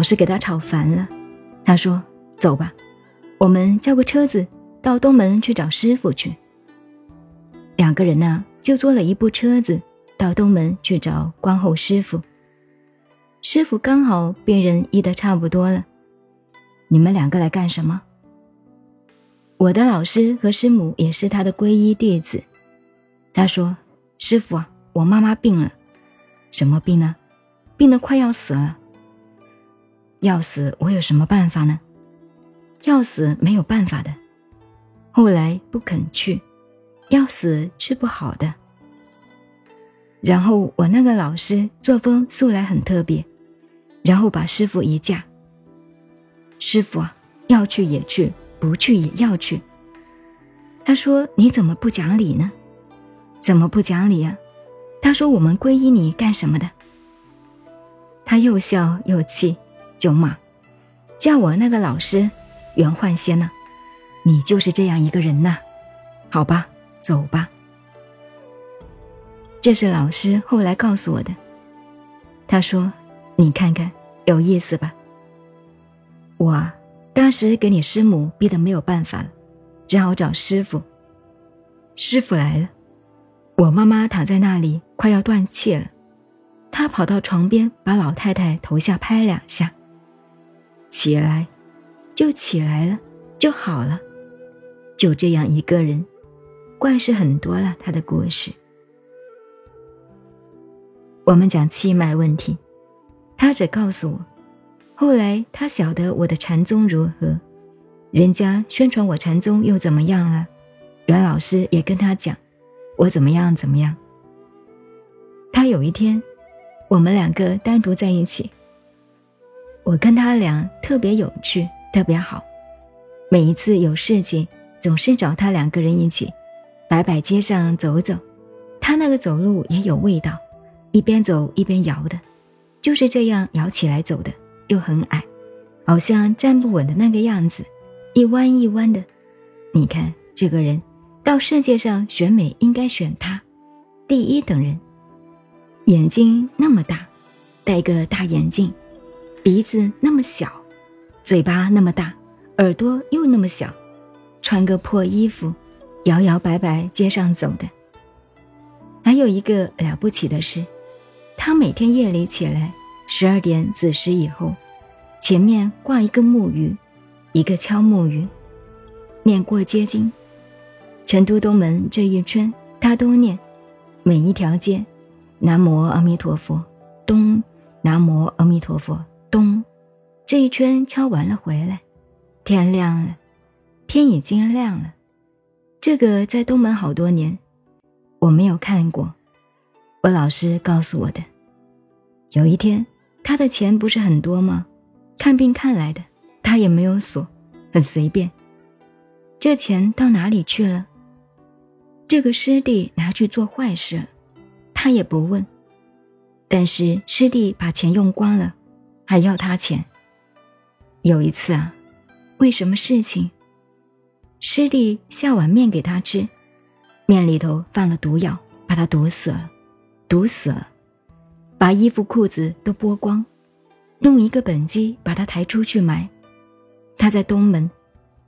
老是给他吵烦了。他说：“走吧，我们叫个车子到东门去找师傅去。”两个人呢，就坐了一部车子到东门去找关后师傅。师傅刚好病人医得差不多了，你们两个来干什么？我的老师和师母也是他的皈依弟子。他说：“师傅啊，我妈妈病了，什么病呢？病得快要死了。要死，我有什么办法呢？要死没有办法的。后来不肯去，要死治不好的。然后我那个老师作风素来很特别。”然后把师傅一架。师傅啊，要去也去，不去也要去。他说：“你怎么不讲理呢？怎么不讲理呀？”他说：“我们皈依你干什么的？”他又笑又气，就骂：“叫我那个老师袁焕先呢？你就是这样一个人呐？好吧，走吧。”这是老师后来告诉我的。他说。你看看，有意思吧？我当时给你师母逼得没有办法了，只好找师傅。师傅来了，我妈妈躺在那里快要断气了，他跑到床边，把老太太头下拍两下，起来，就起来了，就好了。就这样一个人，怪事很多了。他的故事，我们讲气脉问题。他只告诉我，后来他晓得我的禅宗如何，人家宣传我禅宗又怎么样了？袁老师也跟他讲，我怎么样怎么样。他有一天，我们两个单独在一起，我跟他俩特别有趣，特别好。每一次有事情，总是找他两个人一起，摆摆街上走走。他那个走路也有味道，一边走一边摇的。就是这样摇起来走的，又很矮，好像站不稳的那个样子，一弯一弯的。你看这个人，到世界上选美应该选他，第一等人。眼睛那么大，戴个大眼镜，鼻子那么小，嘴巴那么大，耳朵又那么小，穿个破衣服，摇摇摆摆街上走的。还有一个了不起的事。他每天夜里起来，十二点子时以后，前面挂一个木鱼，一个敲木鱼，念过街经。成都东门这一圈，他都念，每一条街，南无阿弥陀佛，东，南无阿弥陀佛，咚，这一圈敲完了回来，天亮了，天已经亮了。这个在东门好多年，我没有看过。我老师告诉我的，有一天他的钱不是很多吗？看病看来的，他也没有锁，很随便。这钱到哪里去了？这个师弟拿去做坏事了，他也不问。但是师弟把钱用光了，还要他钱。有一次啊，为什么事情？师弟下碗面给他吃，面里头放了毒药，把他毒死了。毒死了，把衣服裤子都剥光，弄一个本机把他抬出去埋。他在东门，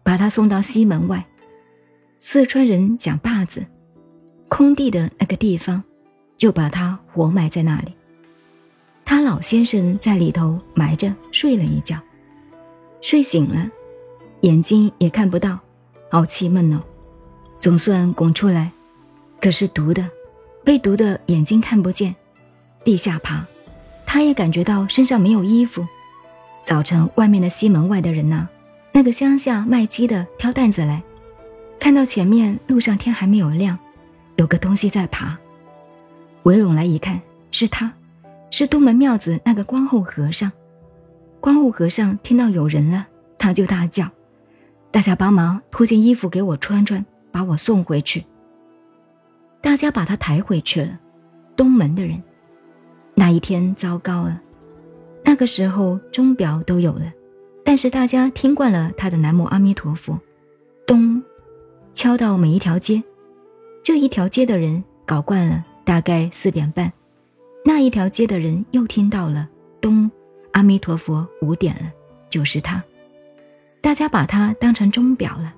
把他送到西门外。四川人讲坝子，空地的那个地方，就把他活埋在那里。他老先生在里头埋着睡了一觉，睡醒了，眼睛也看不到，好气闷哦，总算拱出来，可是毒的。被毒的眼睛看不见，地下爬，他也感觉到身上没有衣服。早晨，外面的西门外的人呐？那个乡下卖鸡的挑担子来，看到前面路上天还没有亮，有个东西在爬，围拢来一看，是他，是东门庙子那个光后和尚。光后和尚听到有人了，他就大叫：“大家帮忙脱件衣服给我穿穿，把我送回去。”大家把他抬回去了。东门的人，那一天糟糕了。那个时候钟表都有了，但是大家听惯了他的南无阿弥陀佛，咚，敲到每一条街。这一条街的人搞惯了，大概四点半，那一条街的人又听到了咚，阿弥陀佛，五点了，就是他。大家把他当成钟表了。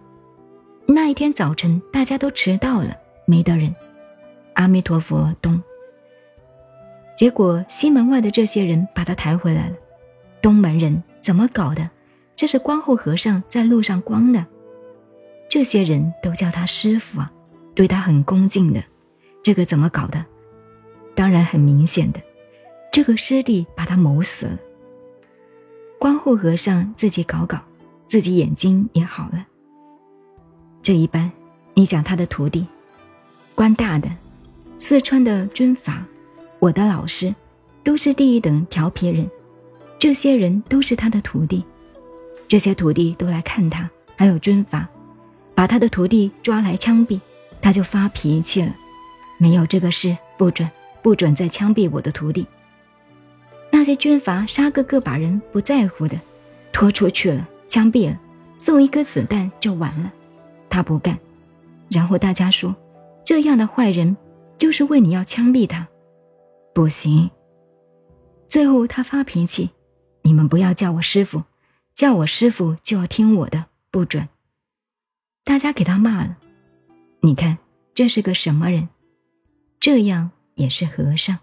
那一天早晨，大家都迟到了，没得人。阿弥陀佛，咚。结果西门外的这些人把他抬回来了。东门人怎么搞的？这是光后和尚在路上光的。这些人都叫他师傅啊，对他很恭敬的。这个怎么搞的？当然很明显的，这个师弟把他谋死了。光护和尚自己搞搞，自己眼睛也好了。这一般，你讲他的徒弟，官大的，四川的军阀，我的老师，都是第一等调皮人。这些人都是他的徒弟，这些徒弟都来看他，还有军阀，把他的徒弟抓来枪毙，他就发脾气了。没有这个事，不准，不准再枪毙我的徒弟。那些军阀杀个个把人不在乎的，拖出去了，枪毙了，送一颗子弹就完了。他不干，然后大家说，这样的坏人就是为你要枪毙他，不行。最后他发脾气，你们不要叫我师傅，叫我师傅就要听我的，不准。大家给他骂了，你看这是个什么人？这样也是和尚。